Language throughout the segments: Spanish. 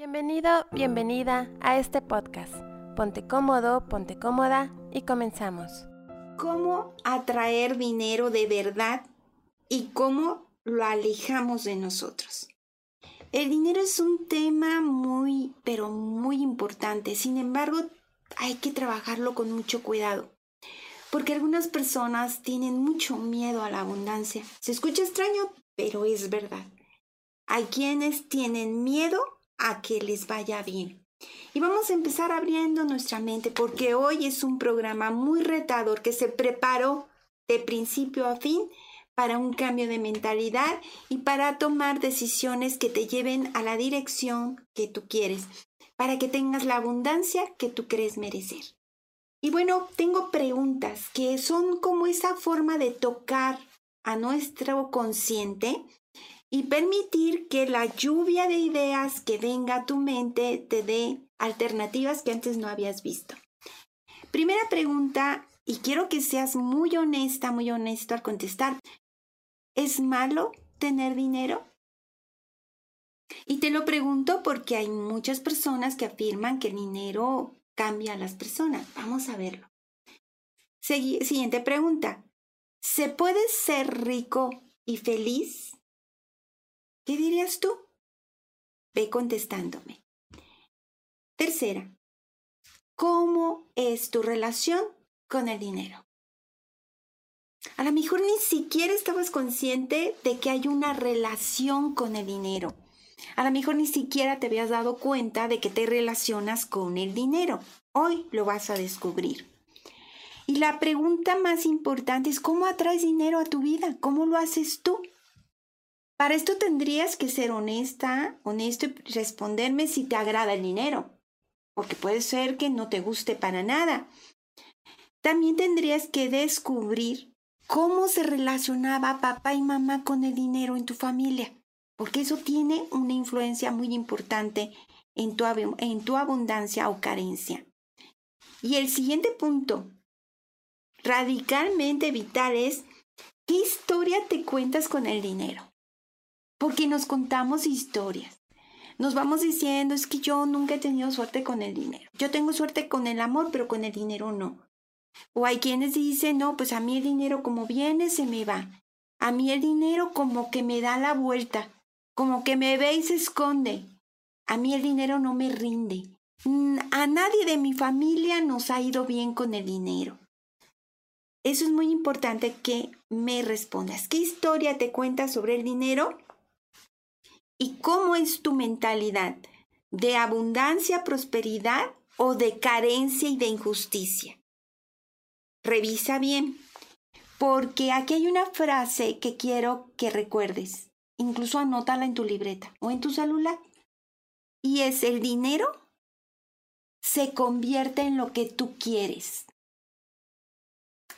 Bienvenido, bienvenida a este podcast. Ponte cómodo, ponte cómoda y comenzamos. ¿Cómo atraer dinero de verdad y cómo lo alejamos de nosotros? El dinero es un tema muy, pero muy importante. Sin embargo, hay que trabajarlo con mucho cuidado. Porque algunas personas tienen mucho miedo a la abundancia. Se escucha extraño, pero es verdad. Hay quienes tienen miedo a que les vaya bien. Y vamos a empezar abriendo nuestra mente porque hoy es un programa muy retador que se preparó de principio a fin para un cambio de mentalidad y para tomar decisiones que te lleven a la dirección que tú quieres, para que tengas la abundancia que tú crees merecer. Y bueno, tengo preguntas que son como esa forma de tocar a nuestro consciente y permitir que la lluvia de ideas que venga a tu mente te dé alternativas que antes no habías visto. Primera pregunta, y quiero que seas muy honesta, muy honesto al contestar. ¿Es malo tener dinero? Y te lo pregunto porque hay muchas personas que afirman que el dinero cambia a las personas. Vamos a verlo. siguiente pregunta. ¿Se puede ser rico y feliz? ¿Qué dirías tú? Ve contestándome. Tercera, ¿cómo es tu relación con el dinero? A lo mejor ni siquiera estabas consciente de que hay una relación con el dinero. A lo mejor ni siquiera te habías dado cuenta de que te relacionas con el dinero. Hoy lo vas a descubrir. Y la pregunta más importante es cómo atraes dinero a tu vida, cómo lo haces tú. Para esto tendrías que ser honesta, honesto y responderme si te agrada el dinero, porque puede ser que no te guste para nada. También tendrías que descubrir cómo se relacionaba papá y mamá con el dinero en tu familia, porque eso tiene una influencia muy importante en tu, en tu abundancia o carencia. Y el siguiente punto, radicalmente vital, es ¿qué historia te cuentas con el dinero? Porque nos contamos historias. Nos vamos diciendo, es que yo nunca he tenido suerte con el dinero. Yo tengo suerte con el amor, pero con el dinero no. O hay quienes dicen, no, pues a mí el dinero como viene se me va. A mí el dinero como que me da la vuelta, como que me ve y se esconde. A mí el dinero no me rinde. Mm, a nadie de mi familia nos ha ido bien con el dinero. Eso es muy importante que me respondas. ¿Qué historia te cuentas sobre el dinero? ¿Y cómo es tu mentalidad? ¿De abundancia, prosperidad o de carencia y de injusticia? Revisa bien, porque aquí hay una frase que quiero que recuerdes. Incluso anótala en tu libreta o en tu celular. Y es el dinero se convierte en lo que tú quieres.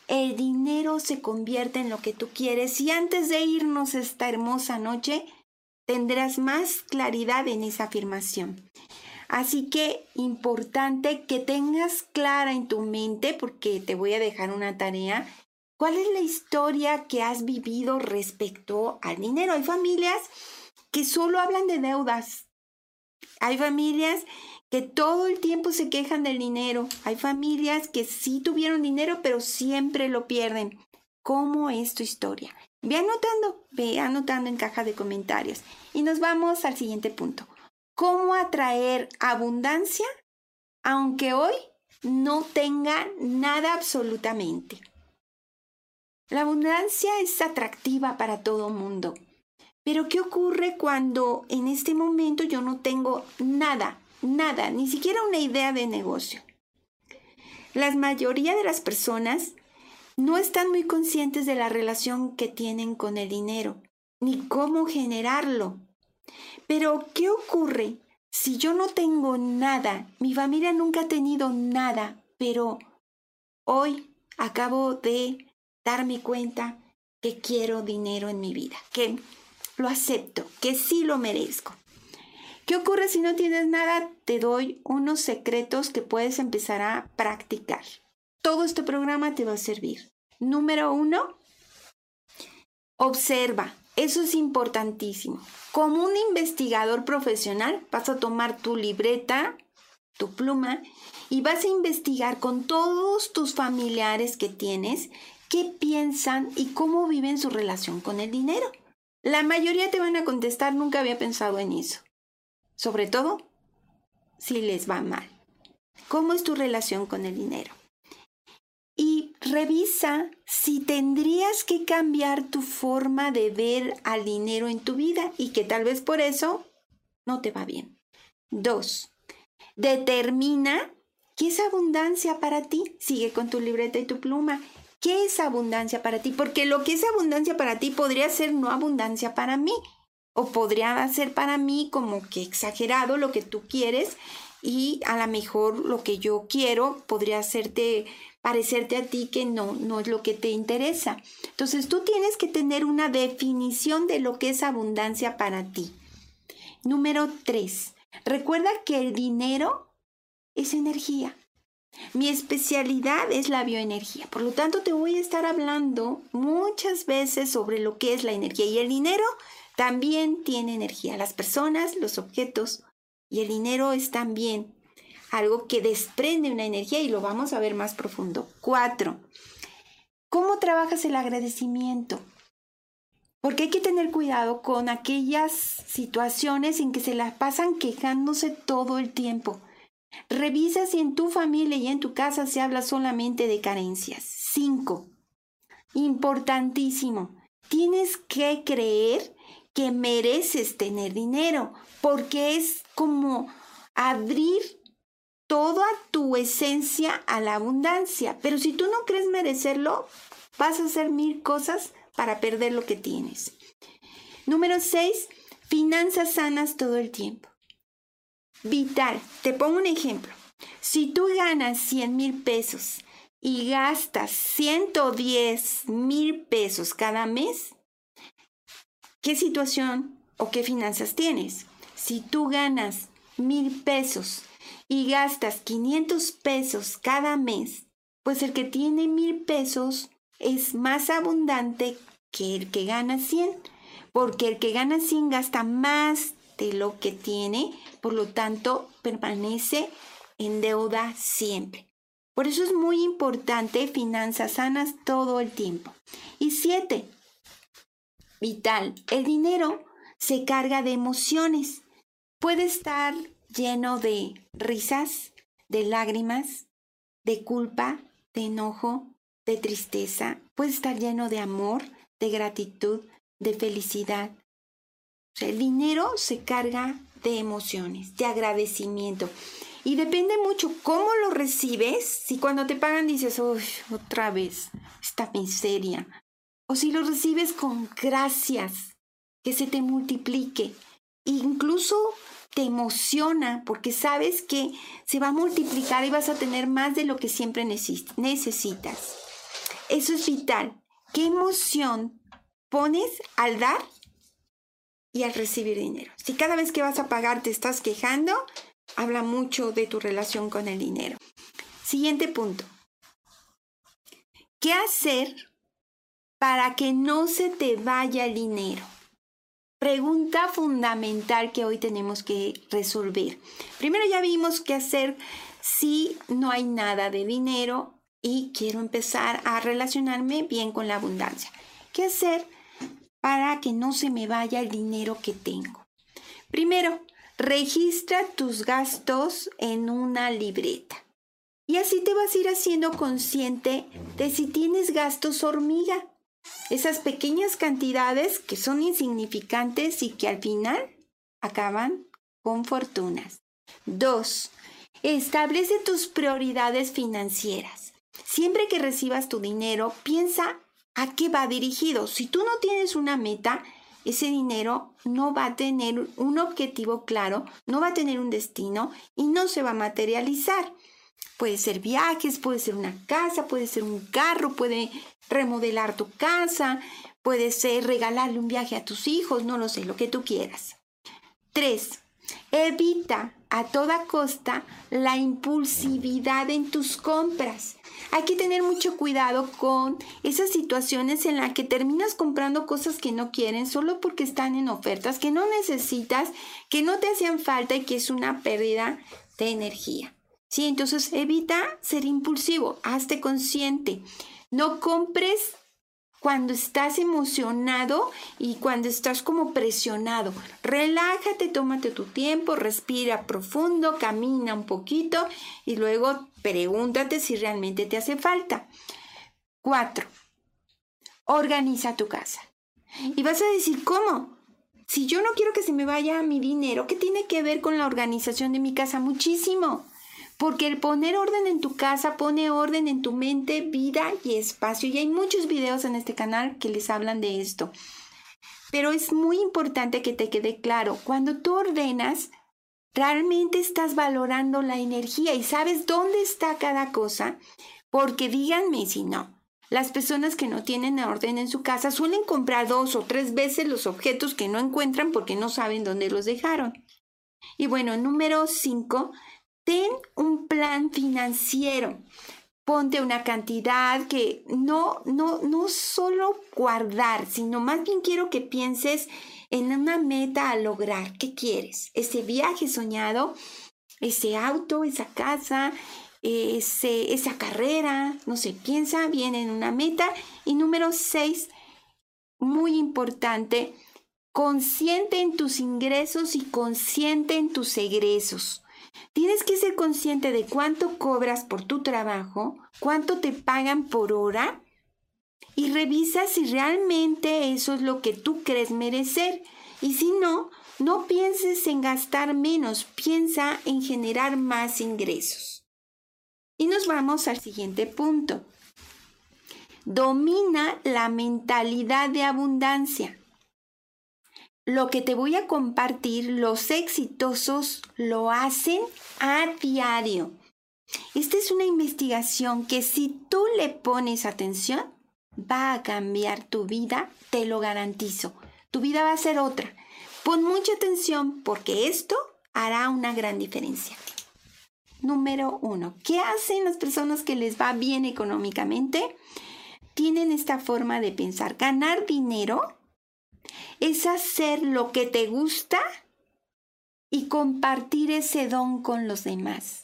El dinero se convierte en lo que tú quieres. Y antes de irnos esta hermosa noche, tendrás más claridad en esa afirmación. Así que importante que tengas clara en tu mente, porque te voy a dejar una tarea, cuál es la historia que has vivido respecto al dinero. Hay familias que solo hablan de deudas. Hay familias que todo el tiempo se quejan del dinero. Hay familias que sí tuvieron dinero, pero siempre lo pierden. ¿Cómo es tu historia? Ve anotando, ve anotando en caja de comentarios. Y nos vamos al siguiente punto. ¿Cómo atraer abundancia aunque hoy no tenga nada absolutamente? La abundancia es atractiva para todo mundo. Pero ¿qué ocurre cuando en este momento yo no tengo nada, nada, ni siquiera una idea de negocio? La mayoría de las personas no están muy conscientes de la relación que tienen con el dinero, ni cómo generarlo. Pero, ¿qué ocurre si yo no tengo nada? Mi familia nunca ha tenido nada, pero hoy acabo de darme cuenta que quiero dinero en mi vida, que lo acepto, que sí lo merezco. ¿Qué ocurre si no tienes nada? Te doy unos secretos que puedes empezar a practicar. Todo este programa te va a servir. Número uno, observa, Eso es importantísimo. Como un investigador profesional, vas a tomar tu libreta, tu pluma, y vas a investigar con todos tus familiares que tienes qué piensan y cómo viven su relación con el dinero. La mayoría te van a contestar, nunca había pensado en eso. Sobre todo, si les va mal. ¿Cómo es tu relación con el dinero? Y revisa si tendrías que cambiar tu forma de ver al dinero en tu vida y que tal vez por eso no te va bien. Dos, determina qué es abundancia para ti. Sigue con tu libreta y tu pluma. ¿Qué es abundancia para ti? Porque lo que es abundancia para ti podría ser no abundancia para mí. O podría ser para mí como que exagerado lo que tú quieres y a lo mejor lo que yo quiero podría hacerte parecerte a ti que no, no es lo que te interesa. Entonces tú tienes que tener una definición de lo que es abundancia para ti. Número tres, recuerda que el dinero es energía. Mi especialidad es la bioenergía, por lo tanto te voy a estar hablando muchas veces sobre lo que es la energía y el dinero también tiene energía. Las personas, los objetos y el dinero es también algo que desprende una energía y lo vamos a ver más profundo. Cuatro, ¿cómo trabajas el agradecimiento? Porque hay que tener cuidado con aquellas situaciones en que se las pasan quejándose todo el tiempo. Revisa si en tu familia y en tu casa se habla solamente de carencias. Cinco, importantísimo, tienes que creer que mereces tener dinero, porque es como abrir toda tu esencia a la abundancia. Pero si tú no crees merecerlo, vas a hacer mil cosas para perder lo que tienes. Número seis, finanzas sanas todo el tiempo. Vital, te pongo un ejemplo. Si tú ganas 100 mil pesos y gastas 110 mil pesos cada mes, ¿qué situación o qué finanzas tienes? Si tú ganas mil pesos y gastas 500 pesos cada mes, pues el que tiene mil pesos es más abundante que el que gana 100, porque el que gana 100 gasta más de lo que tiene, por lo tanto permanece en deuda siempre. Por eso es muy importante finanzas sanas todo el tiempo. Y siete, vital, el dinero se carga de emociones. Puede estar lleno de risas, de lágrimas, de culpa, de enojo, de tristeza. Puede estar lleno de amor, de gratitud, de felicidad. el dinero se carga de emociones, de agradecimiento. Y depende mucho cómo lo recibes. Si cuando te pagan dices, uy, otra vez, esta miseria. O si lo recibes con gracias, que se te multiplique. Incluso te emociona porque sabes que se va a multiplicar y vas a tener más de lo que siempre necesitas. Eso es vital. ¿Qué emoción pones al dar y al recibir dinero? Si cada vez que vas a pagar te estás quejando, habla mucho de tu relación con el dinero. Siguiente punto. ¿Qué hacer para que no se te vaya el dinero? Pregunta fundamental que hoy tenemos que resolver. Primero ya vimos qué hacer si no hay nada de dinero y quiero empezar a relacionarme bien con la abundancia. ¿Qué hacer para que no se me vaya el dinero que tengo? Primero, registra tus gastos en una libreta. Y así te vas a ir haciendo consciente de si tienes gastos hormiga esas pequeñas cantidades que son insignificantes y que al final acaban con fortunas. 2. Establece tus prioridades financieras. Siempre que recibas tu dinero, piensa a qué va dirigido. Si tú no tienes una meta, ese dinero no va a tener un objetivo claro, no va a tener un destino y no se va a materializar. Puede ser viajes, puede ser una casa, puede ser un carro, puede remodelar tu casa, puede ser regalarle un viaje a tus hijos, no lo sé, lo que tú quieras. Tres, Evita a toda costa la impulsividad en tus compras. Hay que tener mucho cuidado con esas situaciones en las que terminas comprando cosas que no quieren solo porque están en ofertas, que no necesitas, que no te hacían falta y que es una pérdida de energía. Sí, entonces evita ser impulsivo, hazte consciente. No compres cuando estás emocionado y cuando estás como presionado. Relájate, tómate tu tiempo, respira profundo, camina un poquito y luego pregúntate si realmente te hace falta. Cuatro, organiza tu casa. Y vas a decir, ¿cómo? Si yo no quiero que se me vaya mi dinero, ¿qué tiene que ver con la organización de mi casa? Muchísimo. Porque el poner orden en tu casa pone orden en tu mente, vida y espacio. Y hay muchos videos en este canal que les hablan de esto. Pero es muy importante que te quede claro, cuando tú ordenas, realmente estás valorando la energía y sabes dónde está cada cosa. Porque díganme si no, las personas que no tienen orden en su casa suelen comprar dos o tres veces los objetos que no encuentran porque no saben dónde los dejaron. Y bueno, número cinco, ten un plan financiero. Ponte una cantidad que no, no, no solo guardar, sino más bien quiero que pienses en una meta a lograr. ¿Qué quieres? Ese viaje soñado, ese auto, esa casa, ese, esa carrera, no sé, piensa bien en una meta. Y número seis, muy importante, consciente en tus ingresos y consciente en tus egresos. Tienes que ser consciente de cuánto cobras por tu trabajo, cuánto te pagan por hora y revisa si realmente eso es lo que tú crees merecer. Y si no, no pienses en gastar menos, piensa en generar más ingresos. Y nos vamos al siguiente punto. Domina la mentalidad de abundancia lo que te voy a compartir, los exitosos lo hacen a diario. Esta es una investigación que si tú le pones atención, va a cambiar tu vida, te lo garantizo. Tu vida va a ser otra. Pon mucha atención porque esto hará una gran diferencia. Número uno, ¿qué hacen las personas que les va bien económicamente? Tienen esta forma de pensar, ganar dinero es hacer lo que te gusta y compartir ese don con los demás.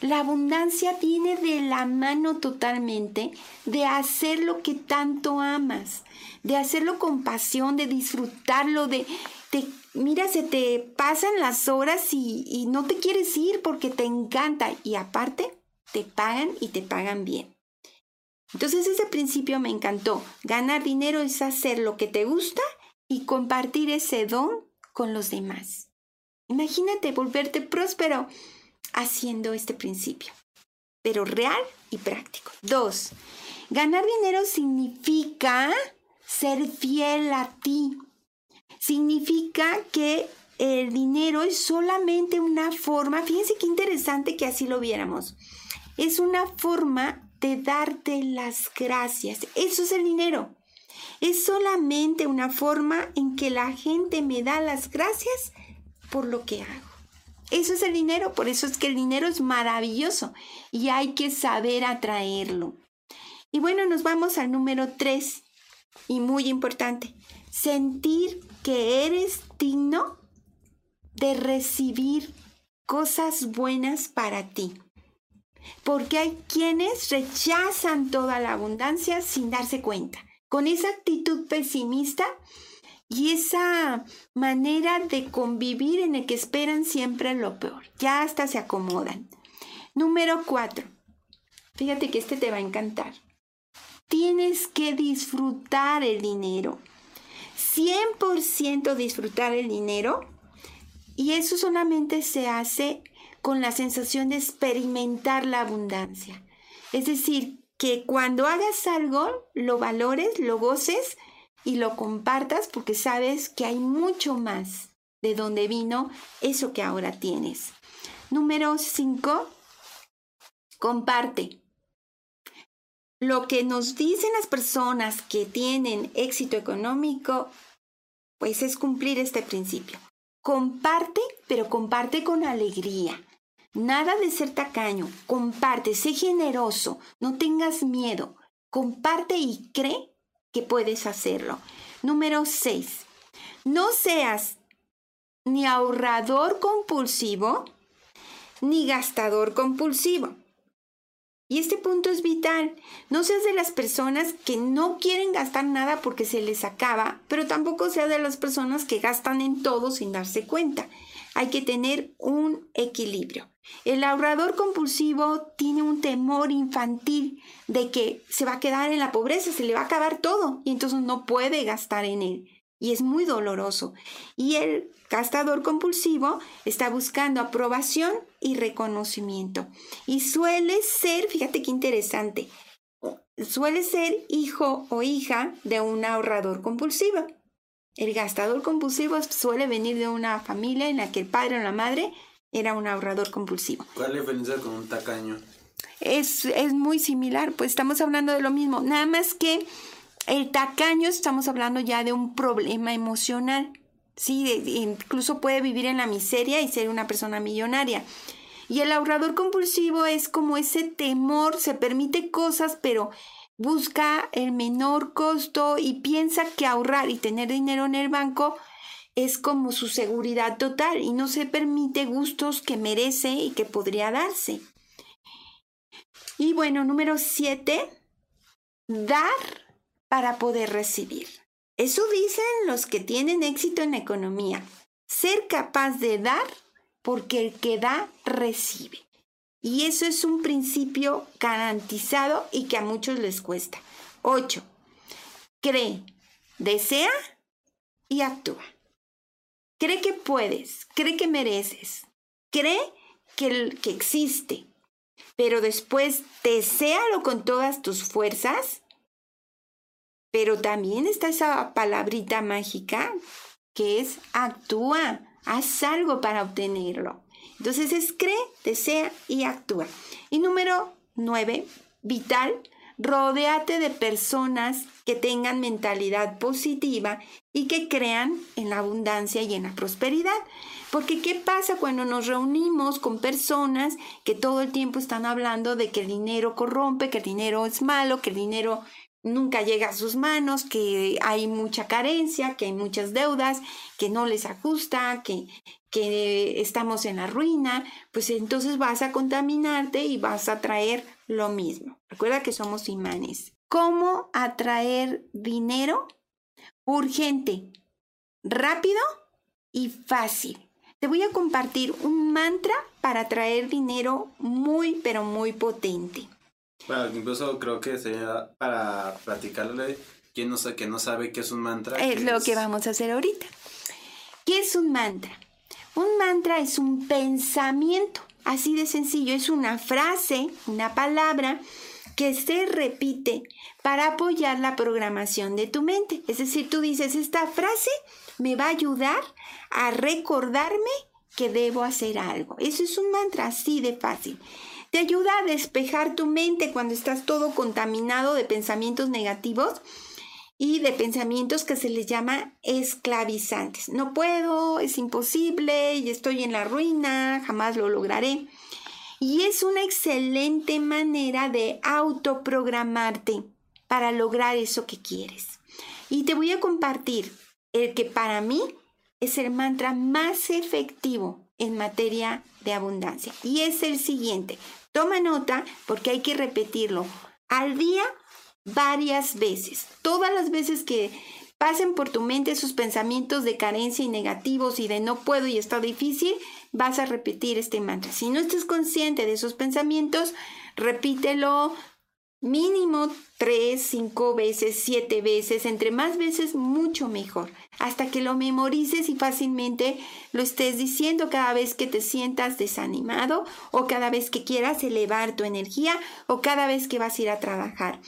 La abundancia viene de la mano totalmente de hacer lo que tanto amas, de hacerlo con pasión, de disfrutarlo, de, mira, se te pasan las horas y, y no te quieres ir porque te encanta y aparte te pagan y te pagan bien. Entonces ese principio me encantó. Ganar dinero es hacer lo que te gusta y compartir ese don con los demás. Imagínate volverte próspero haciendo este principio, pero real y práctico. Dos, ganar dinero significa ser fiel a ti. Significa que el dinero es solamente una forma, fíjense qué interesante que así lo viéramos, es una forma de darte las gracias. Eso es el dinero. Es solamente una forma en que la gente me da las gracias por lo que hago. Eso es el dinero, por eso es que el dinero es maravilloso y hay que saber atraerlo. Y bueno, nos vamos al número tres y muy importante, sentir que eres digno de recibir cosas buenas para ti. Porque hay quienes rechazan toda la abundancia sin darse cuenta. Con esa actitud pesimista y esa manera de convivir en el que esperan siempre lo peor. Ya hasta se acomodan. Número cuatro. Fíjate que este te va a encantar. Tienes que disfrutar el dinero. 100% disfrutar el dinero. Y eso solamente se hace con la sensación de experimentar la abundancia. Es decir, que cuando hagas algo, lo valores, lo goces y lo compartas porque sabes que hay mucho más de donde vino eso que ahora tienes. Número 5. Comparte. Lo que nos dicen las personas que tienen éxito económico, pues es cumplir este principio. comparte, pero comparte con alegría. Nada de ser tacaño, comparte, sé generoso, no tengas miedo, comparte y cree que puedes hacerlo. Número 6. No seas ni ahorrador compulsivo ni gastador compulsivo. Y este punto es vital. No seas de las personas que no quieren gastar nada porque se les acaba, pero tampoco seas de las personas que gastan en todo sin darse cuenta. Hay que tener un equilibrio. El ahorrador compulsivo tiene un temor infantil de que se va a quedar en la pobreza, se le va a acabar todo y entonces no puede gastar en él. Y es muy doloroso. Y el gastador compulsivo está buscando aprobación y reconocimiento. Y suele ser, fíjate qué interesante, suele ser hijo o hija de un ahorrador compulsivo. El gastador compulsivo suele venir de una familia en la que el padre o la madre era un ahorrador compulsivo. ¿Cuál es la diferencia con un tacaño? Es, es muy similar, pues estamos hablando de lo mismo, nada más que el tacaño estamos hablando ya de un problema emocional. Sí, incluso puede vivir en la miseria y ser una persona millonaria. Y el ahorrador compulsivo es como ese temor, se permite cosas, pero busca el menor costo y piensa que ahorrar y tener dinero en el banco es como su seguridad total y no se permite gustos que merece y que podría darse. Y bueno, número siete, dar para poder recibir. Eso dicen los que tienen éxito en la economía. Ser capaz de dar porque el que da recibe. Y eso es un principio garantizado y que a muchos les cuesta. 8. Cree, desea y actúa. Cree que puedes, cree que mereces, cree que, existe, pero después deséalo con todas tus fuerzas pero también está esa palabrita mágica que es actúa, haz algo para obtenerlo. Entonces es cree, desea y actúa. Y número nueve, vital, rodéate de personas que tengan mentalidad positiva y que crean en la abundancia y en la prosperidad. Porque ¿qué pasa cuando nos reunimos con personas que todo el tiempo están hablando de que el dinero corrompe, que el dinero es malo, que el dinero nunca llega a sus manos, que hay mucha carencia, que hay muchas deudas, que no les ajusta, que, que estamos en la ruina, pues entonces vas a contaminarte y vas a traer lo mismo. Recuerda que somos imanes. ¿Cómo atraer dinero? Urgente, rápido y fácil. Te voy a compartir un mantra para atraer dinero muy, pero muy potente. Bueno, incluso creo que sería para platicarle quien no, que no sabe qué es un mantra. Es lo que vamos a hacer ahorita. ¿Qué es un mantra? Un mantra es un pensamiento, así de sencillo, es una frase, una palabra que se repite para apoyar la programación de tu mente. Es decir, tú dices, esta frase me va a ayudar a recordarme que debo hacer algo. Eso es un mantra así de fácil. Te ayuda a despejar tu mente cuando estás todo contaminado de pensamientos negativos y de pensamientos que se les llama esclavizantes. No puedo, es imposible, y estoy en la ruina, jamás lo lograré. Y es una excelente manera de autoprogramarte para lograr eso que quieres. Y te voy a compartir el que para mí es el mantra más efectivo en materia de abundancia. Y es el siguiente. Toma nota porque hay que repetirlo al día varias veces. Todas las veces que pasen por tu mente esos pensamientos de carencia y negativos y de no puedo y está difícil, vas a repetir este mantra. Si no estás consciente de esos pensamientos, repítelo mínimo tres, cinco veces, siete veces, entre más veces, mucho mejor, hasta que lo memorices y fácilmente lo estés diciendo cada vez que te sientas desanimado o cada vez que quieras elevar tu energía o cada vez que vas a ir a trabajar.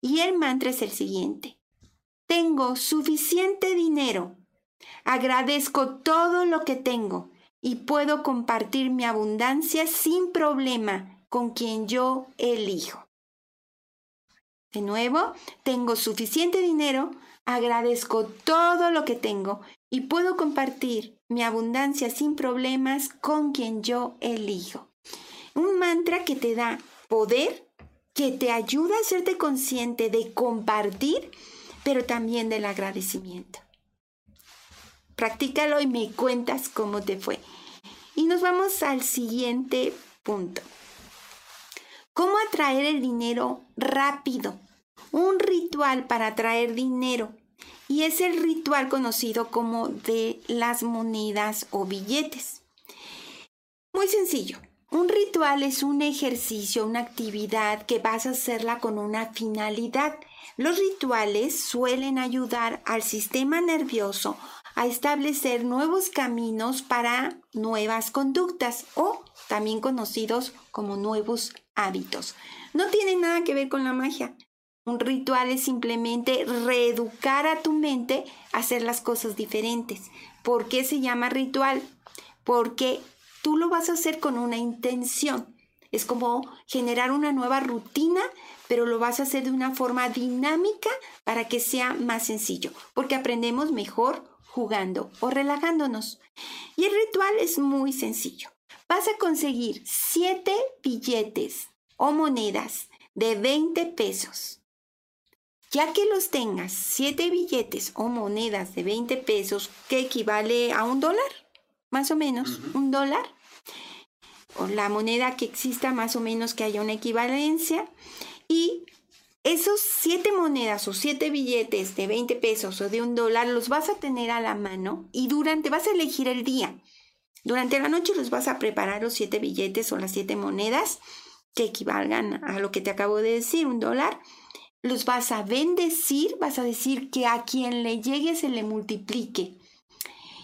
Y el mantra es el siguiente. Tengo suficiente dinero. Agradezco todo lo que tengo y puedo compartir mi abundancia sin problema con quien yo elijo. De nuevo, tengo suficiente dinero, agradezco todo lo que tengo y puedo compartir mi abundancia sin problemas con quien yo elijo. Un mantra que te da poder, que te ayuda a hacerte consciente de compartir, pero también del agradecimiento. Practícalo y me cuentas cómo te fue. Y nos vamos al siguiente punto. ¿Cómo atraer el dinero rápido? Un ritual para atraer dinero y es el ritual conocido como de las monedas o billetes. Muy sencillo. Un ritual es un ejercicio, una actividad que vas a hacerla con una finalidad. Los rituales suelen ayudar al sistema nervioso a establecer nuevos caminos para nuevas conductas o también conocidos como nuevos hábitos. No tiene nada que ver con la magia. Un ritual es simplemente reeducar a tu mente a hacer las cosas diferentes. ¿Por qué se llama ritual? Porque tú lo vas a hacer con una intención. Es como generar una nueva rutina, pero lo vas a hacer de una forma dinámica para que sea más sencillo, porque aprendemos mejor jugando o relajándonos. Y el ritual es muy sencillo. Vas a conseguir siete billetes o monedas de 20 pesos ya que los tengas, siete billetes o monedas de 20 pesos, que equivale a un dólar, más o menos, un dólar, la moneda que exista más o menos que haya una equivalencia, y esos siete monedas o siete billetes de 20 pesos o de un dólar los vas a tener a la mano y durante vas a elegir el día. Durante la noche los vas a preparar los siete billetes o las siete monedas que equivalgan a lo que te acabo de decir, un dólar los vas a bendecir, vas a decir que a quien le llegue se le multiplique.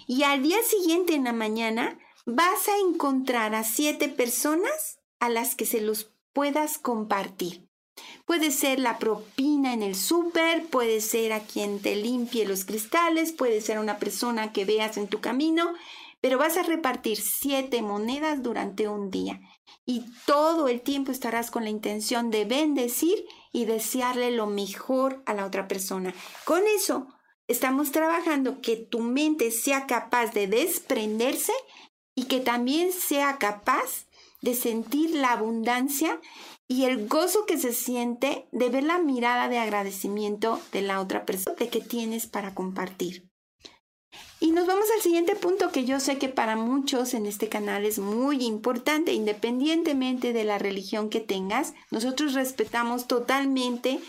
Y al día siguiente en la mañana vas a encontrar a siete personas a las que se los puedas compartir. Puede ser la propina en el súper, puede ser a quien te limpie los cristales, puede ser una persona que veas en tu camino, pero vas a repartir siete monedas durante un día y todo el tiempo estarás con la intención de bendecir y desearle lo mejor a la otra persona. Con eso estamos trabajando que tu mente sea capaz de desprenderse y que también sea capaz de sentir la abundancia y el gozo que se siente de ver la mirada de agradecimiento de la otra persona de que tienes para compartir. Y nos vamos al siguiente punto que yo sé que para muchos en este canal es muy importante, independientemente de la religión que tengas, nosotros respetamos totalmente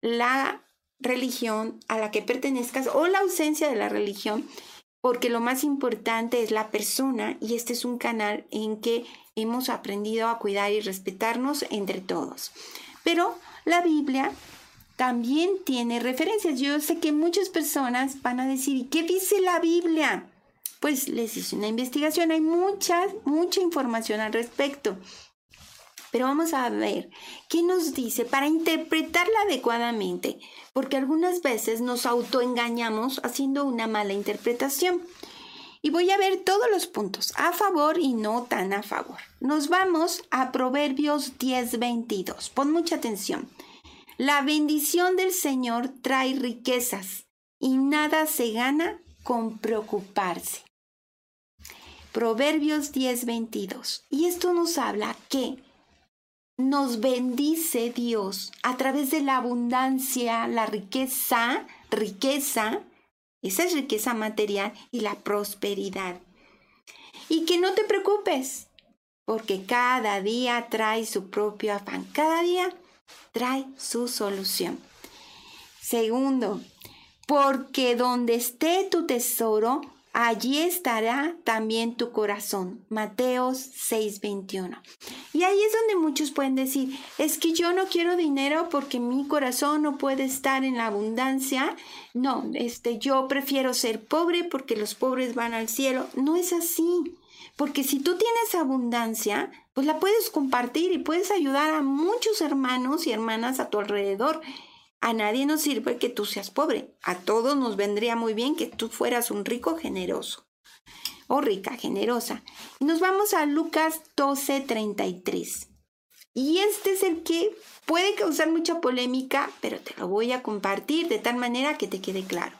la religión a la que pertenezcas o la ausencia de la religión, porque lo más importante es la persona y este es un canal en que hemos aprendido a cuidar y respetarnos entre todos. Pero la Biblia también tiene referencias. Yo sé que muchas personas van a decir, ¿y qué dice la Biblia? Pues les hice una investigación, hay mucha, mucha información al respecto. Pero vamos a ver qué nos dice para interpretarla adecuadamente, porque algunas veces nos autoengañamos haciendo una mala interpretación. Y voy a ver todos los puntos, a favor y no tan a favor. Nos vamos a Proverbios 10:22. Pon mucha atención. La bendición del Señor trae riquezas y nada se gana con preocuparse. Proverbios 10:22. Y esto nos habla que nos bendice Dios a través de la abundancia, la riqueza, riqueza, esa es riqueza material y la prosperidad. Y que no te preocupes, porque cada día trae su propio afán. Cada día trae su solución. Segundo, porque donde esté tu tesoro, allí estará también tu corazón. Mateos 6:21. Y ahí es donde muchos pueden decir, es que yo no quiero dinero porque mi corazón no puede estar en la abundancia. No, este yo prefiero ser pobre porque los pobres van al cielo. No es así. Porque si tú tienes abundancia, pues la puedes compartir y puedes ayudar a muchos hermanos y hermanas a tu alrededor. A nadie nos sirve que tú seas pobre. A todos nos vendría muy bien que tú fueras un rico generoso o rica generosa. Nos vamos a Lucas 12:33. Y este es el que puede causar mucha polémica, pero te lo voy a compartir de tal manera que te quede claro.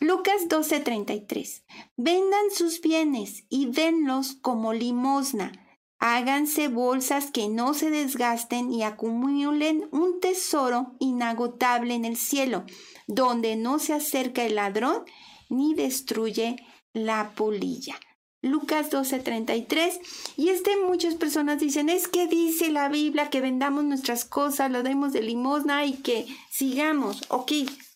Lucas 12:33. Vendan sus bienes y denlos como limosna. Háganse bolsas que no se desgasten y acumulen un tesoro inagotable en el cielo, donde no se acerca el ladrón ni destruye la polilla. Lucas 12:33. Y este muchas personas dicen, es que dice la Biblia que vendamos nuestras cosas, lo demos de limosna y que sigamos. Ok,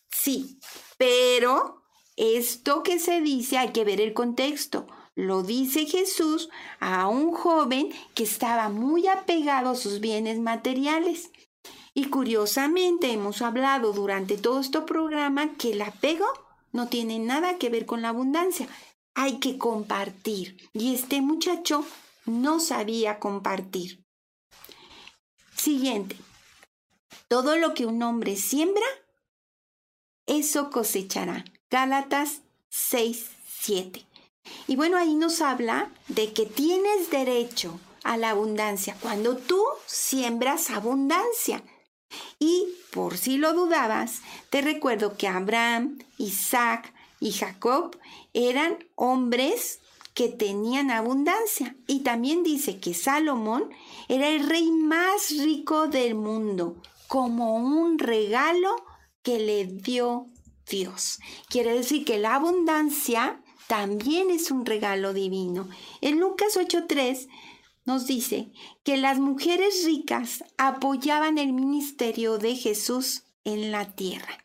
sí, pero esto que se dice hay que ver el contexto. Lo dice Jesús a un joven que estaba muy apegado a sus bienes materiales. Y curiosamente hemos hablado durante todo este programa que el apego no tiene nada que ver con la abundancia. Hay que compartir. Y este muchacho no sabía compartir. Siguiente. Todo lo que un hombre siembra, eso cosechará. Gálatas 6, 7. Y bueno, ahí nos habla de que tienes derecho a la abundancia cuando tú siembras abundancia. Y por si lo dudabas, te recuerdo que Abraham, Isaac y Jacob eran hombres que tenían abundancia. Y también dice que Salomón era el rey más rico del mundo, como un regalo que le dio Dios. Quiere decir que la abundancia también es un regalo divino. En Lucas 8.3 nos dice que las mujeres ricas apoyaban el ministerio de Jesús en la tierra.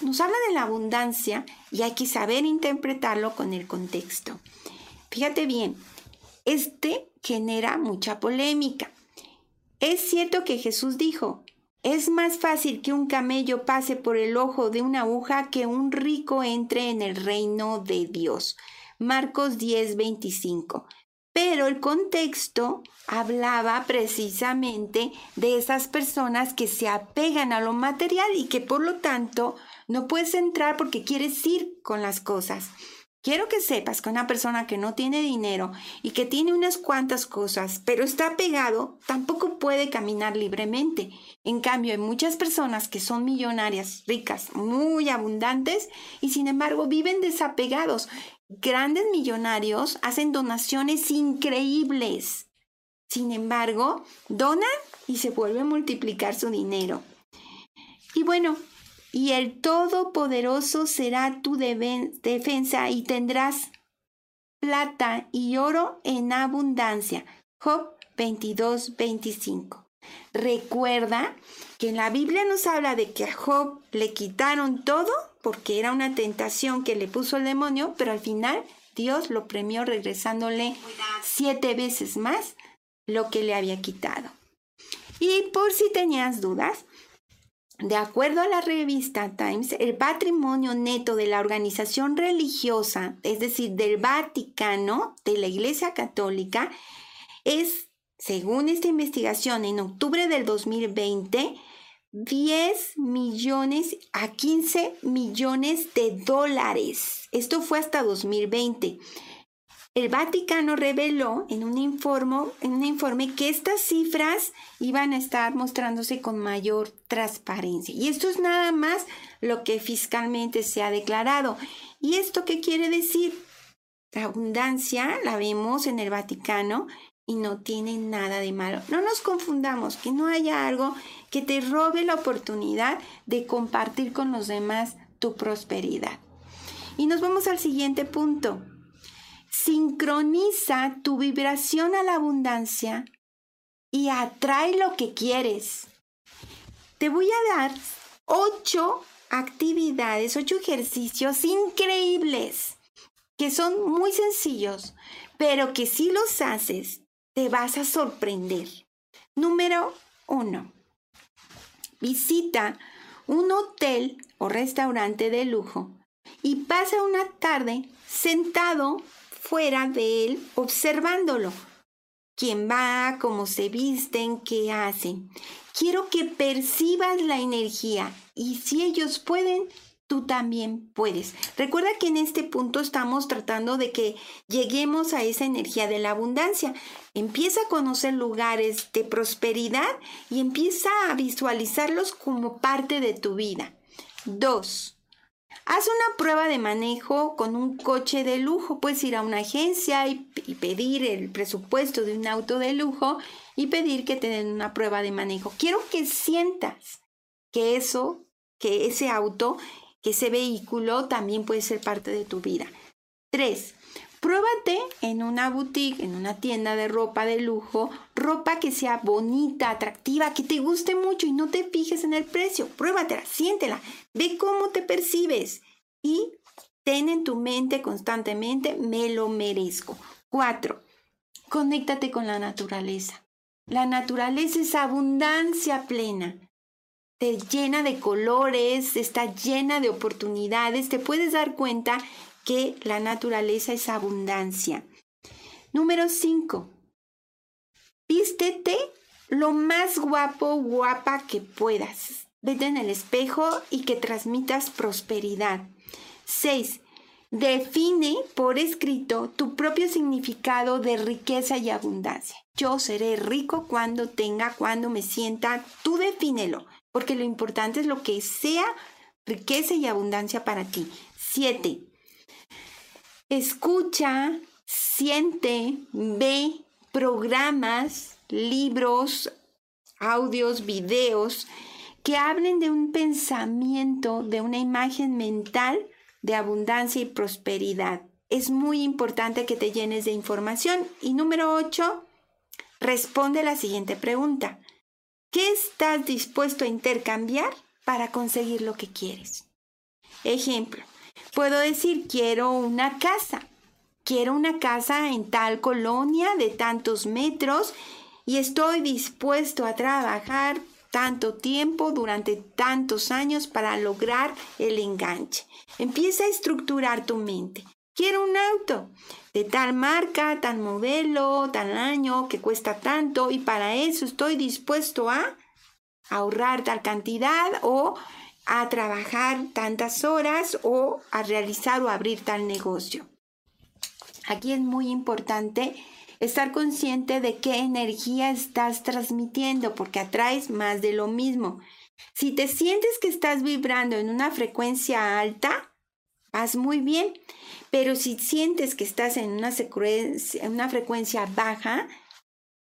Nos habla de la abundancia y hay que saber interpretarlo con el contexto. Fíjate bien, este genera mucha polémica. Es cierto que Jesús dijo, es más fácil que un camello pase por el ojo de una aguja que un rico entre en el reino de Dios. Marcos 10, 25. Pero el contexto hablaba precisamente de esas personas que se apegan a lo material y que por lo tanto no puedes entrar porque quieres ir con las cosas. Quiero que sepas que una persona que no tiene dinero y que tiene unas cuantas cosas, pero está pegado, tampoco puede caminar libremente. En cambio, hay muchas personas que son millonarias, ricas, muy abundantes y sin embargo viven desapegados. Grandes millonarios hacen donaciones increíbles. Sin embargo, donan y se vuelve a multiplicar su dinero. Y bueno, y el Todopoderoso será tu defensa y tendrás plata y oro en abundancia. Job 22, 25. Recuerda que en la Biblia nos habla de que a Job le quitaron todo porque era una tentación que le puso el demonio, pero al final Dios lo premió regresándole siete veces más lo que le había quitado. Y por si tenías dudas, de acuerdo a la revista Times, el patrimonio neto de la organización religiosa, es decir, del Vaticano, de la Iglesia Católica, es, según esta investigación, en octubre del 2020, 10 millones a 15 millones de dólares. Esto fue hasta 2020. El Vaticano reveló en un, informe, que estas cifras iban a estar mostrándose con mayor transparencia. Y esto es nada más lo que fiscalmente se ha declarado. ¿Y esto qué quiere decir? La abundancia la vemos en el Vaticano y no tiene nada de malo. No nos confundamos, que no haya algo que te robe la oportunidad de compartir con los demás tu prosperidad. Y nos vamos al siguiente punto sincroniza tu vibración a la abundancia y atrae lo que quieres. Te voy a dar ocho actividades, ocho ejercicios increíbles que son muy sencillos, pero que si los haces te vas a sorprender. Número uno. Visita un hotel o restaurante de lujo y pasa una tarde sentado fuera de él observándolo. ¿Quién va? ¿Cómo se visten? ¿Qué hacen? Quiero que percibas la energía y si ellos pueden, tú también puedes. Recuerda que en este punto estamos tratando de que lleguemos a esa energía de la abundancia. Empieza a conocer lugares de prosperidad y empieza a visualizarlos como parte de tu vida. Dos, Haz una prueba de manejo con un coche de lujo. Puedes ir a una agencia y, pedir el presupuesto de un auto de lujo y pedir que te den una prueba de manejo. Quiero que sientas que eso, que ese auto, que ese vehículo también puede ser parte de tu vida. Tres, Pruébate en una boutique, en una tienda de ropa de lujo, ropa que sea bonita, atractiva, que te guste mucho y no te fijes en el precio. Pruébatela, siéntela, ve cómo te percibes y ten en tu mente constantemente, me lo merezco. Cuatro, conéctate con la naturaleza. La naturaleza es abundancia plena. Te llena de colores, está llena de oportunidades. Te puedes dar cuenta que la naturaleza es abundancia. Número 5. Vístete lo más guapo, guapa que puedas. Vete en el espejo y que transmitas prosperidad. 6. Define por escrito tu propio significado de riqueza y abundancia. Yo seré rico cuando tenga, cuando me sienta. Tú defínelo, porque lo importante es lo que sea riqueza y abundancia para ti. 7. Escucha, siente, ve programas, libros, audios, videos que hablen de un pensamiento, de una imagen mental de abundancia y prosperidad. Es muy importante que te llenes de información. Y número 8, responde la siguiente pregunta. ¿Qué estás dispuesto a intercambiar para conseguir lo que quieres? Ejemplo, Puedo decir, quiero una casa. Quiero una casa en tal colonia de tantos metros y estoy dispuesto a trabajar tanto tiempo durante tantos años para lograr el enganche. Empieza a estructurar tu mente. Quiero un auto de tal marca, tal modelo, tal año, que cuesta tanto y para eso estoy dispuesto a ahorrar tal cantidad o a trabajar tantas horas o a realizar o abrir tal negocio. Aquí es muy importante estar consciente de qué energía estás transmitiendo porque atraes más de lo mismo. Si te sientes que estás vibrando en una frecuencia alta, vas muy bien, pero si sientes que estás en una, en una frecuencia baja,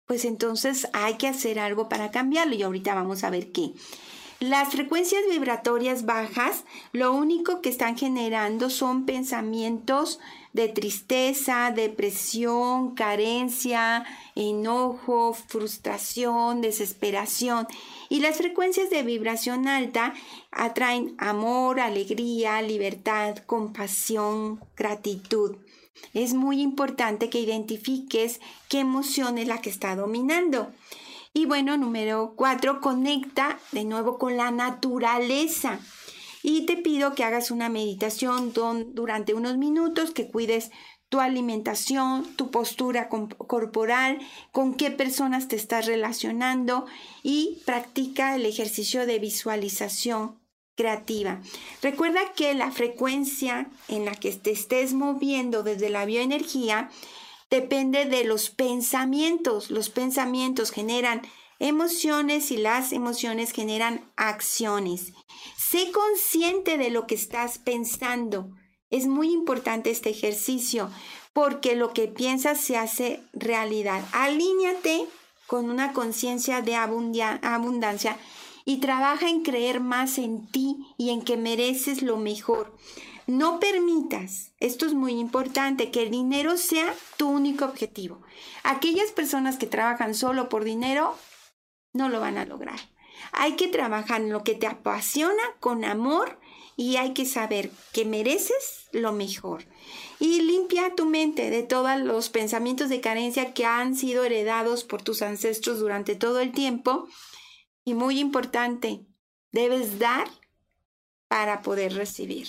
pues entonces hay que hacer algo para cambiarlo y ahorita vamos a ver qué. Las frecuencias vibratorias bajas lo único que están generando son pensamientos de tristeza, depresión, carencia, enojo, frustración, desesperación. Y las frecuencias de vibración alta atraen amor, alegría, libertad, compasión, gratitud. Es muy importante que identifiques qué emoción es la que está dominando. Y bueno, número cuatro, conecta de nuevo con la naturaleza. Y te pido que hagas una meditación durante unos minutos, que cuides tu alimentación, tu postura corporal, con qué personas te estás relacionando y practica el ejercicio de visualización creativa. Recuerda que la frecuencia en la que te estés moviendo desde la bioenergía depende de los pensamientos. Los pensamientos generan emociones y las emociones generan acciones. Sé consciente de lo que estás pensando. Es muy importante este ejercicio porque lo que piensas se hace realidad. Alíñate con una conciencia de abundancia y trabaja en creer más en ti y en que mereces lo mejor. No permitas, esto es muy importante, que el dinero sea tu único objetivo. Aquellas personas que trabajan solo por dinero no lo van a lograr. Hay que trabajar en lo que te apasiona con amor y hay que saber que mereces lo mejor. Y limpia tu mente de todos los pensamientos de carencia que han sido heredados por tus ancestros durante todo el tiempo. Y muy importante, debes dar para poder recibir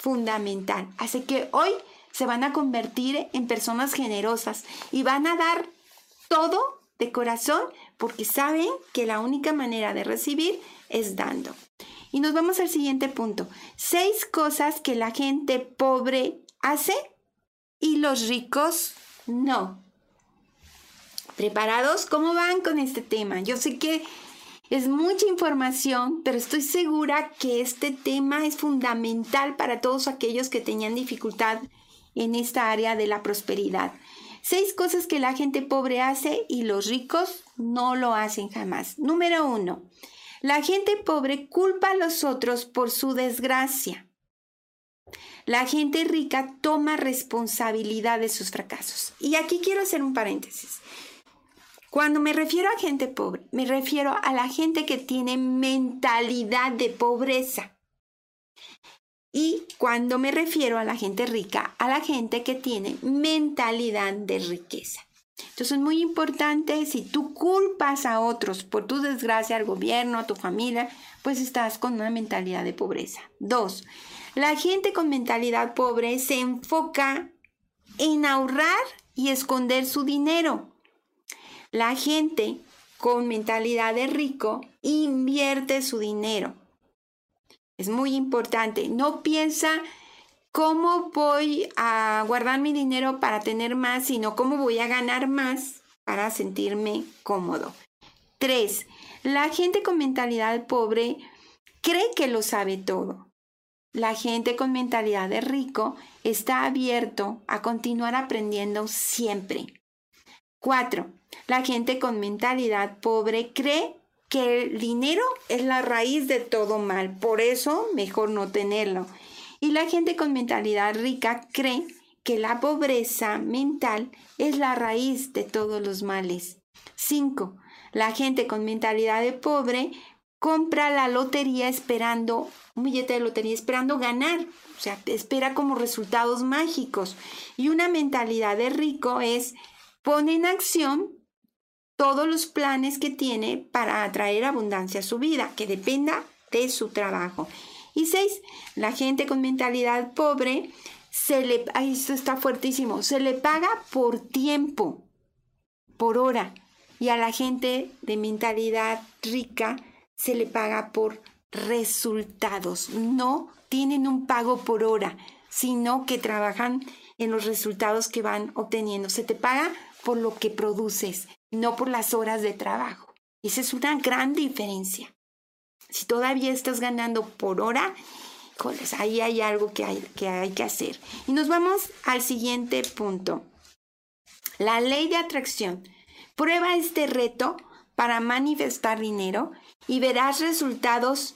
fundamental. Así que hoy se van a convertir en personas generosas y van a dar todo de corazón porque saben que la única manera de recibir es dando. Y nos vamos al siguiente punto. Seis cosas que la gente pobre hace y los ricos no. ¿Preparados? ¿Cómo van con este tema? Yo sé que Es mucha información, pero estoy segura que este tema es fundamental para todos aquellos que tenían dificultad en esta área de la prosperidad. Seis cosas que la gente pobre hace y los ricos no lo hacen jamás. Número uno, la gente pobre culpa a los otros por su desgracia. La gente rica toma responsabilidad de sus fracasos. Y aquí quiero hacer un paréntesis. Cuando me refiero a gente pobre, me refiero a la gente que tiene mentalidad de pobreza. Y cuando me refiero a la gente rica, a la gente que tiene mentalidad de riqueza. Entonces es muy importante, si tú culpas a otros por tu desgracia, al gobierno, a tu familia, pues estás con una mentalidad de pobreza. Dos, la gente con mentalidad pobre se enfoca en ahorrar y esconder su dinero. La gente con mentalidad de rico invierte su dinero. Es muy importante. No piensa cómo voy a guardar mi dinero para tener más, sino cómo voy a ganar más para sentirme cómodo. Tres, la gente con mentalidad pobre cree que lo sabe todo. La gente con mentalidad de rico está abierto a continuar aprendiendo siempre. Cuatro, la gente con mentalidad pobre cree que el dinero es la raíz de todo mal, por eso mejor no tenerlo. Y la gente con mentalidad rica cree que la pobreza mental es la raíz de todos los males. 5. La gente con mentalidad de pobre compra la lotería esperando, un billete de lotería esperando ganar, o sea, espera como resultados mágicos. Y una mentalidad de rico es pone en acción todos los planes que tiene para atraer abundancia a su vida, que dependa de su trabajo. Y seis, la gente con mentalidad pobre se le, esto está fuertísimo, se le paga por tiempo, por hora. Y a la gente de mentalidad rica se le paga por resultados. No tienen un pago por hora, sino que trabajan en los resultados que van obteniendo. Se te paga por lo que produces, no por las horas de trabajo. Esa es una gran diferencia. Si todavía estás ganando por hora, ahí hay algo que hay, que hacer. Y nos vamos al siguiente punto. La ley de atracción. Prueba este reto para manifestar dinero y verás resultados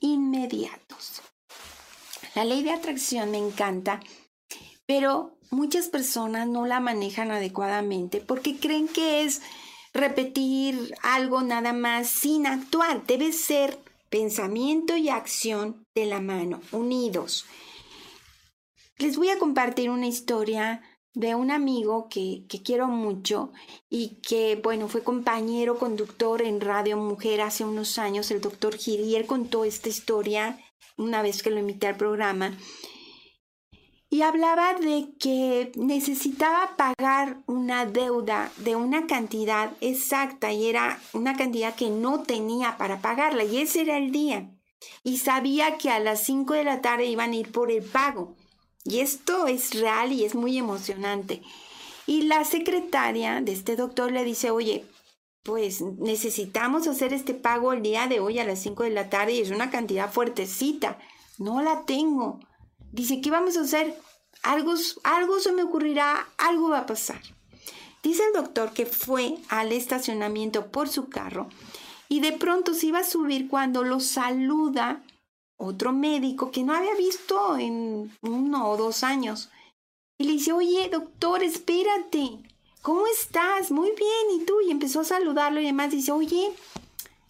inmediatos. La ley de atracción me encanta, pero muchas personas no la manejan adecuadamente porque creen que es repetir algo nada más sin actuar. Debe ser pensamiento y acción de la mano, unidos. Les voy a compartir una historia de un amigo que, que, quiero mucho y que, bueno, fue compañero conductor en Radio Mujer hace unos años, el doctor Gil, y él contó esta historia una vez que lo invité al programa y hablaba de que necesitaba pagar una deuda de una cantidad exacta y era una cantidad que no tenía para pagarla y ese era el día. Y sabía que a las 5 de la tarde iban a ir por el pago. Y esto es real y es muy emocionante. Y la secretaria de este doctor le dice, oye, pues necesitamos hacer este pago el día de hoy a las 5 de la tarde y es una cantidad fuertecita. No la tengo. Dice, ¿qué vamos a hacer? Algo, algo se me ocurrirá, algo va a pasar. Dice el doctor que fue al estacionamiento por su carro y de pronto se iba a subir cuando lo saluda otro médico que no había visto en uno o dos años. Y le dice, oye, doctor, espérate. ¿Cómo estás? Muy bien. ¿Y tú? Y empezó a saludarlo y además dice, oye,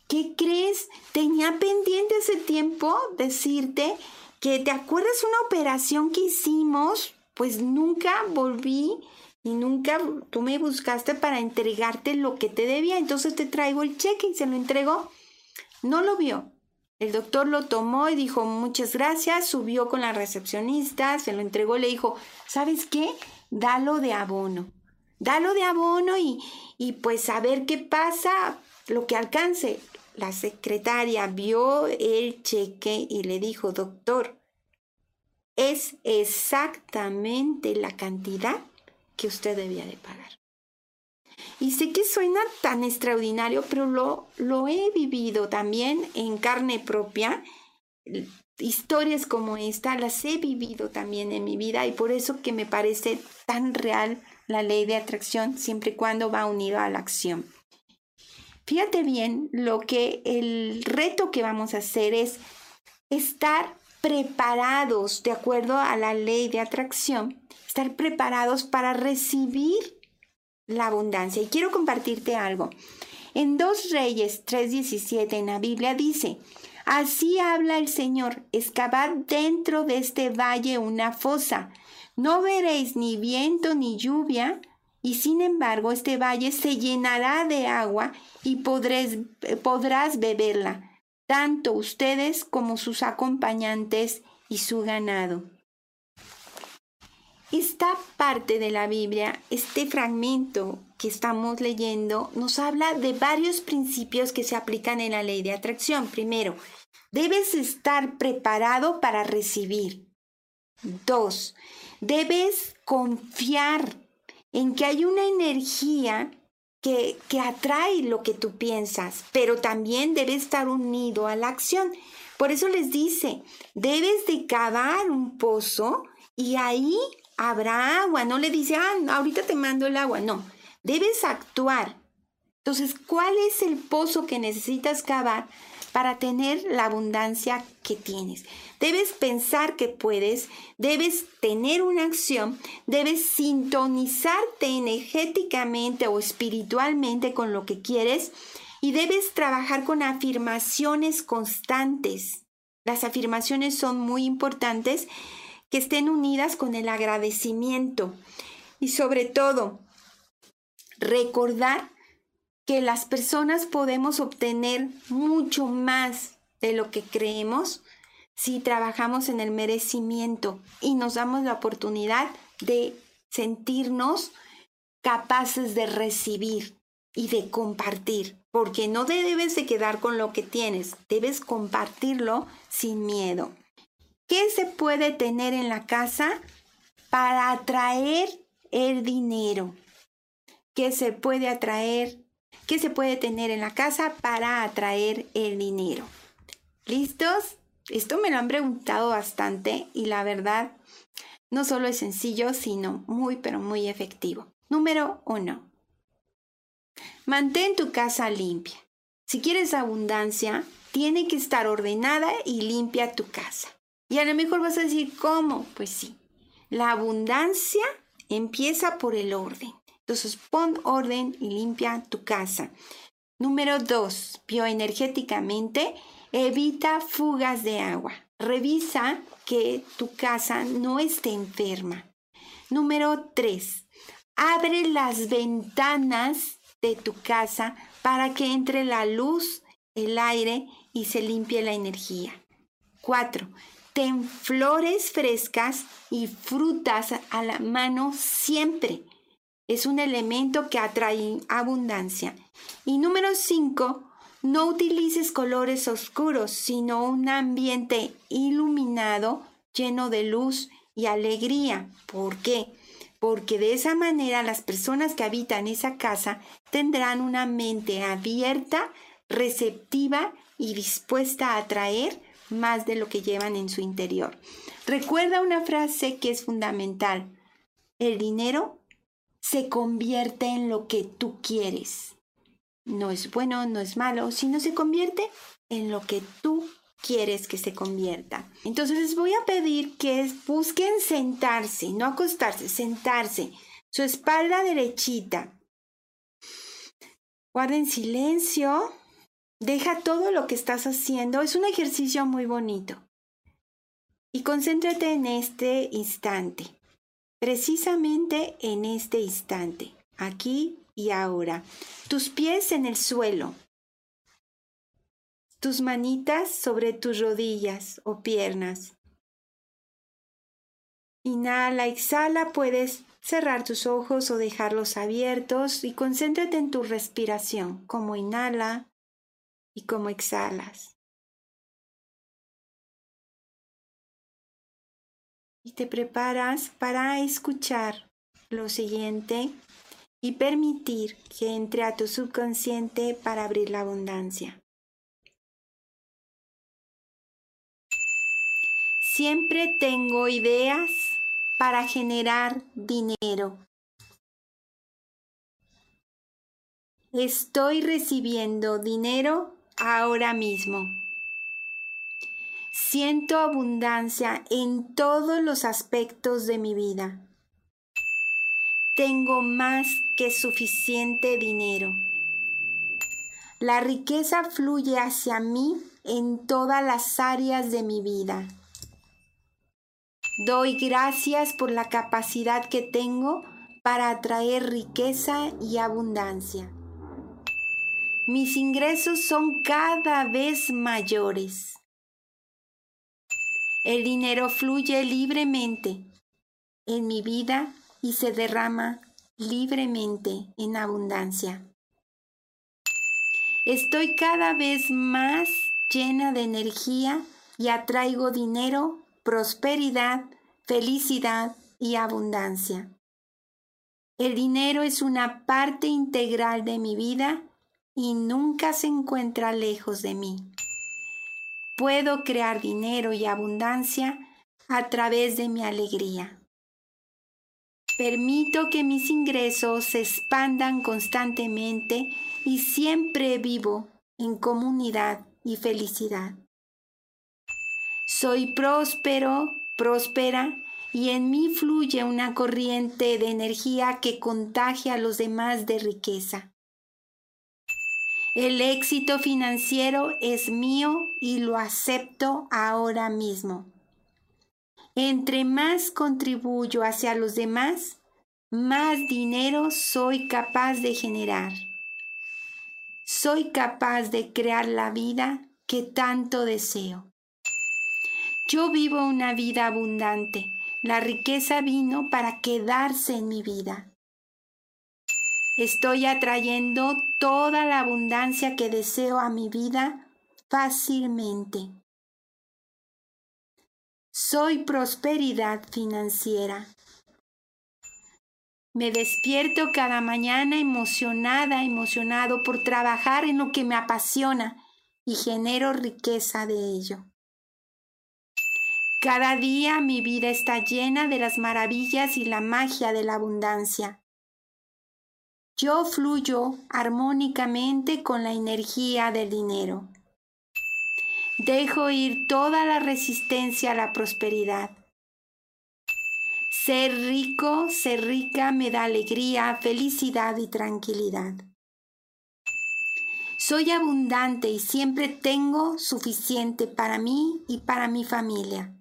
¿qué crees? Tenía pendiente ese tiempo decirte que te acuerdas una operación que hicimos, pues nunca volví y nunca tú me buscaste para entregarte lo que te debía, entonces te traigo el cheque y se lo entregó. No lo vio. El doctor lo tomó y dijo muchas gracias, subió con la recepcionista, se lo entregó, le dijo, ¿sabes qué? Dalo de abono. Dalo de abono y, y pues a ver qué pasa, lo que alcance. La secretaria vio el cheque y le dijo, doctor, es exactamente la cantidad que usted debía de pagar. Y sé que suena tan extraordinario, pero lo, lo he vivido también en carne propia. Historias como esta las he vivido también en mi vida y por eso que me parece tan real la ley de atracción siempre y cuando va unido a la acción. Fíjate bien, lo que el reto que vamos a hacer es estar preparados de acuerdo a la ley de atracción, estar preparados para recibir la abundancia. Y quiero compartirte algo. En 2 Reyes 3:17 en la Biblia dice, Así habla el Señor, excavad dentro de este valle una fosa. No veréis ni viento ni lluvia, y sin embargo este valle se llenará de agua y podrás beberla, tanto ustedes como sus acompañantes y su ganado. Esta parte de la Biblia, este fragmento que estamos leyendo, nos habla de varios principios que se aplican en la ley de atracción. Primero, debes estar preparado para recibir. Dos, debes confiar en que hay una energía que, que, atrae lo que tú piensas, pero también debe estar unido a la acción. Por eso les dice, debes de cavar un pozo y ahí habrá agua. No le dice, ah, ahorita te mando el agua. No, debes actuar. Entonces, ¿cuál es el pozo que necesitas cavar para tener la abundancia que tienes? Debes pensar que puedes, debes tener una acción, debes sintonizarte energéticamente o espiritualmente con lo que quieres y debes trabajar con afirmaciones constantes. Las afirmaciones son muy importantes que estén unidas con el agradecimiento y sobre todo recordar que las personas podemos obtener mucho más de lo que creemos si trabajamos en el merecimiento y nos damos la oportunidad de sentirnos capaces de recibir y de compartir, porque no debes de quedar con lo que tienes, debes compartirlo sin miedo. ¿Qué se puede tener en la casa para atraer el dinero? ¿Qué se puede atraer? ¿Qué se puede tener en la casa para atraer el dinero? ¿Listos? Esto me lo han preguntado bastante y la verdad no solo es sencillo, sino muy, pero muy efectivo. Número uno. Mantén tu casa limpia. Si quieres abundancia, tiene que estar ordenada y limpia tu casa. Y a lo mejor vas a decir, ¿cómo? Pues sí, la abundancia empieza por el orden. Entonces pon orden y limpia tu casa. Número dos, bioenergéticamente, evita fugas de agua. Revisa que tu casa no esté enferma. Número tres, abre las ventanas de tu casa para que entre la luz, el aire y se limpie la energía. Cuatro, Ten flores frescas y frutas a la mano siempre. Es un elemento que atrae abundancia. Y número 5, no utilices colores oscuros, sino un ambiente iluminado, lleno de luz y alegría. ¿Por qué? Porque de esa manera las personas que habitan esa casa tendrán una mente abierta, receptiva y dispuesta a atraer más de lo que llevan en su interior. Recuerda una frase que es fundamental. El dinero se convierte en lo que tú quieres. No es bueno, no es malo, sino se convierte en lo que tú quieres que se convierta. Entonces les voy a pedir que busquen sentarse, no acostarse, sentarse, su espalda derechita. Guarden silencio. Deja todo lo que estás haciendo. Es un ejercicio muy bonito. Y concéntrate en este instante. Precisamente en este instante. Aquí y ahora. Tus pies en el suelo. Tus manitas sobre tus rodillas o piernas. Inhala, exhala, puedes cerrar tus ojos o dejarlos abiertos y concéntrate en tu respiración, como inhala y cómo exhalas. Y te preparas para escuchar lo siguiente y permitir que entre a tu subconsciente para abrir la abundancia. Siempre tengo ideas para generar dinero. Estoy recibiendo dinero ahora mismo. Siento abundancia en todos los aspectos de mi vida. Tengo más que suficiente dinero. La riqueza fluye hacia mí en todas las áreas de mi vida. Doy gracias por la capacidad que tengo para atraer riqueza y abundancia. Mis ingresos son cada vez mayores. El dinero fluye libremente en mi vida y se derrama libremente en abundancia. Estoy cada vez más llena de energía y atraigo dinero prosperidad, felicidad y abundancia. El dinero es una parte integral de mi vida y nunca se encuentra lejos de mí. Puedo crear dinero y abundancia a través de mi alegría. Permito que mis ingresos se expandan constantemente y siempre vivo en comunidad y felicidad. Soy próspero, próspera, y en mí fluye una corriente de energía que contagia a los demás de riqueza. El éxito financiero es mío y lo acepto ahora mismo. Entre más contribuyo hacia los demás, más dinero soy capaz de generar. Soy capaz de crear la vida que tanto deseo. Yo vivo una vida abundante. La riqueza vino para quedarse en mi vida. Estoy atrayendo toda la abundancia que deseo a mi vida fácilmente. Soy prosperidad financiera. Me despierto cada mañana emocionada, emocionado por trabajar en lo que me apasiona y genero riqueza de ello. Cada día mi vida está llena de las maravillas y la magia de la abundancia. Yo fluyo armónicamente con la energía del dinero. Dejo ir toda la resistencia a la prosperidad. Ser rico, ser rica me da alegría, felicidad y tranquilidad. Soy abundante y siempre tengo suficiente para mí y para mi familia.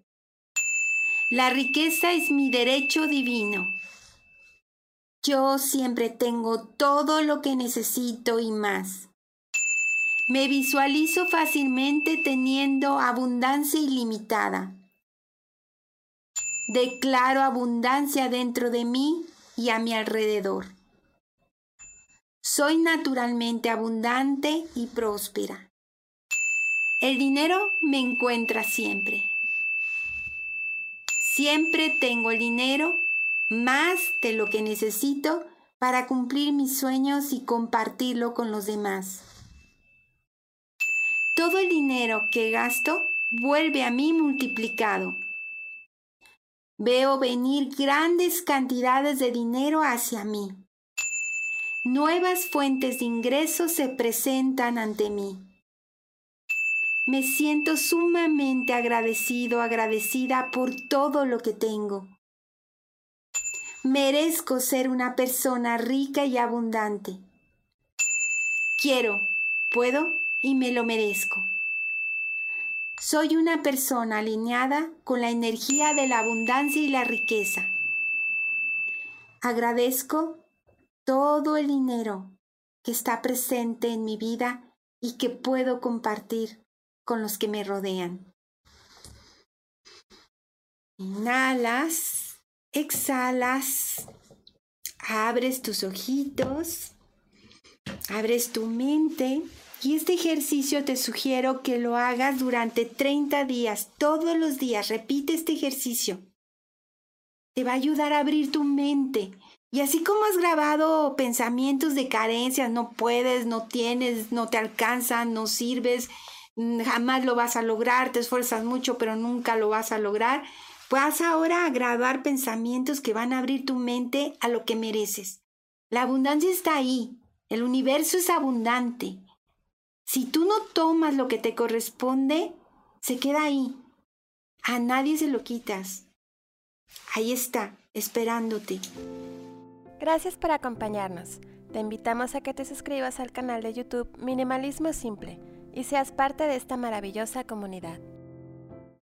La riqueza es mi derecho divino. Yo siempre tengo todo lo que necesito y más. Me visualizo fácilmente teniendo abundancia ilimitada. Declaro abundancia dentro de mí y a mi alrededor. Soy naturalmente abundante y próspera. El dinero me encuentra siempre. Siempre tengo el dinero más de lo que necesito para cumplir mis sueños y compartirlo con los demás. Todo el dinero que gasto vuelve a mí multiplicado. Veo venir grandes cantidades de dinero hacia mí. Nuevas fuentes de ingresos se presentan ante mí. Me siento sumamente agradecido, agradecida por todo lo que tengo. Merezco ser una persona rica y abundante. Quiero, puedo y me lo merezco. Soy una persona alineada con la energía de la abundancia y la riqueza. Agradezco todo el dinero que está presente en mi vida y que puedo compartir con los que me rodean. Inhalas, exhalas, abres tus ojitos, abres tu mente y este ejercicio te sugiero que lo hagas durante 30 días, todos los días. Repite este ejercicio. Te va a ayudar a abrir tu mente Y así como has grabado pensamientos de carencias, no puedes, no tienes, no te alcanzan, no sirves, mm, jamás lo vas a lograr, te esfuerzas mucho, pero nunca lo vas a lograr, vas ahora a grabar pensamientos que van a abrir tu mente a lo que mereces. La abundancia está ahí, el universo es abundante. Si tú no tomas lo que te corresponde, se queda ahí. A nadie se lo quitas. Ahí está, esperándote. Gracias por acompañarnos. Te invitamos a que te suscribas al canal de YouTube Minimalismo Simple y seas parte de esta maravillosa comunidad.